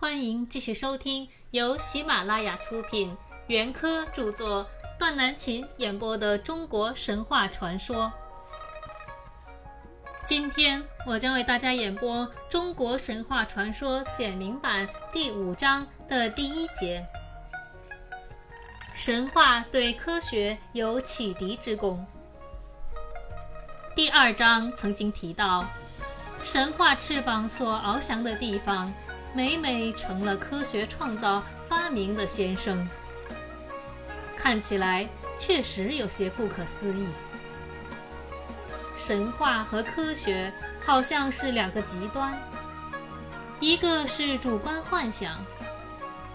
欢迎继续收听由喜马拉雅出品、袁科著作、段南琴演播的中国神话传说。今天我将为大家演播《中国神话传说简明版》第五章的第一节。神话对科学有启迪之功。第二章曾经提到，神话翅膀所翱翔的地方，每每成了科学创造发明的先生。看起来确实有些不可思议。神话和科学好像是两个极端，一个是主观幻想，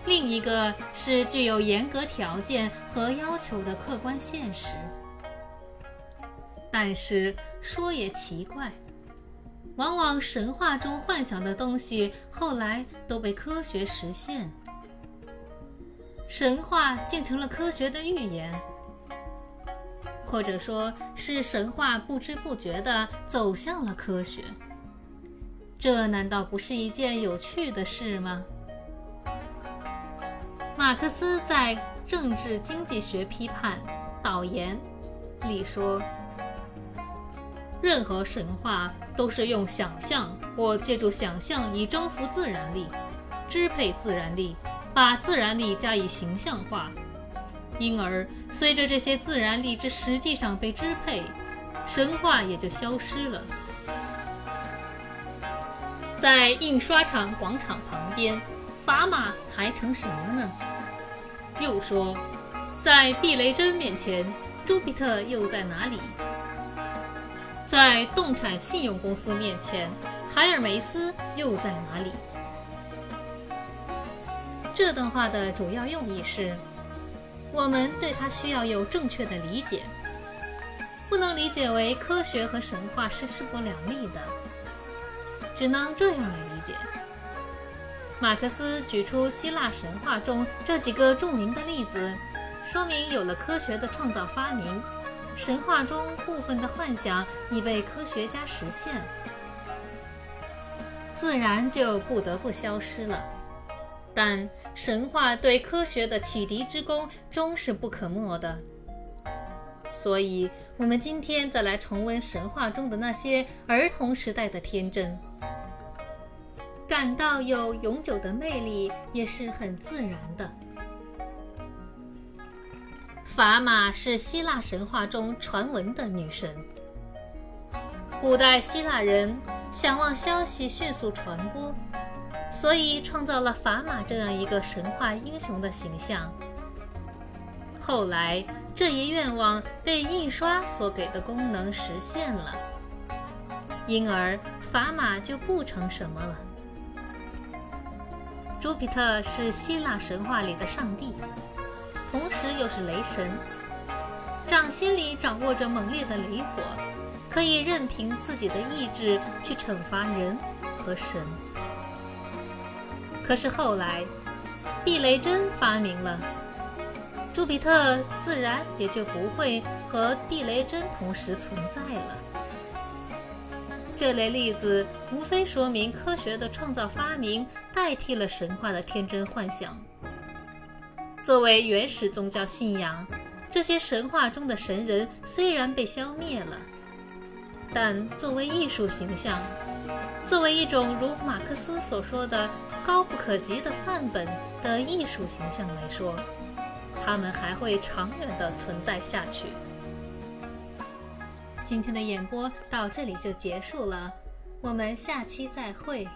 另一个是具有严格条件和要求的客观现实。但是说也奇怪，往往神话中幻想的东西后来都被科学实现，神话竟成了科学的预言。或者说是神话不知不觉地走向了科学，这难道不是一件有趣的事吗？马克思在《政治经济学批判导言》里说：“任何神话都是用想象或借助想象以征服自然力，支配自然力，把自然力加以形象化。”因而，随着这些自然力之实际上被支配，神话也就消失了。在印刷厂广场旁边，砝码还成什么呢？又说，在避雷针面前，朱庇特又在哪里？在动产信用公司面前，海尔梅斯又在哪里？这段话的主要用意是。我们对它需要有正确的理解，不能理解为科学和神话是势不两立的，只能这样来理解。马克思举出希腊神话中这几个著名的例子，说明有了科学的创造发明，神话中部分的幻想已被科学家实现，自然就不得不消失了。但神话对科学的启迪之功终是不可没的，所以，我们今天再来重温神话中的那些儿童时代的天真，感到有永久的魅力，也是很自然的。法玛是希腊神话中传闻的女神，古代希腊人想望消息迅速传播。所以创造了法玛这样一个神话英雄的形象。后来，这一愿望被印刷所给的功能实现了，因而法玛就不成什么了。朱庇特是希腊神话里的上帝，同时又是雷神，掌心里掌握着猛烈的雷火，可以任凭自己的意志去惩罚人和神。可是后来，避雷针发明了，朱比特自然也就不会和避雷针同时存在了。这类例子无非说明科学的创造发明代替了神话的天真幻想。作为原始宗教信仰，这些神话中的神人虽然被消灭了，但作为艺术形象，作为一种如马克思所说的。高不可及的范本的艺术形象来说，他们还会长远地存在下去。今天的演播到这里就结束了，我们下期再会。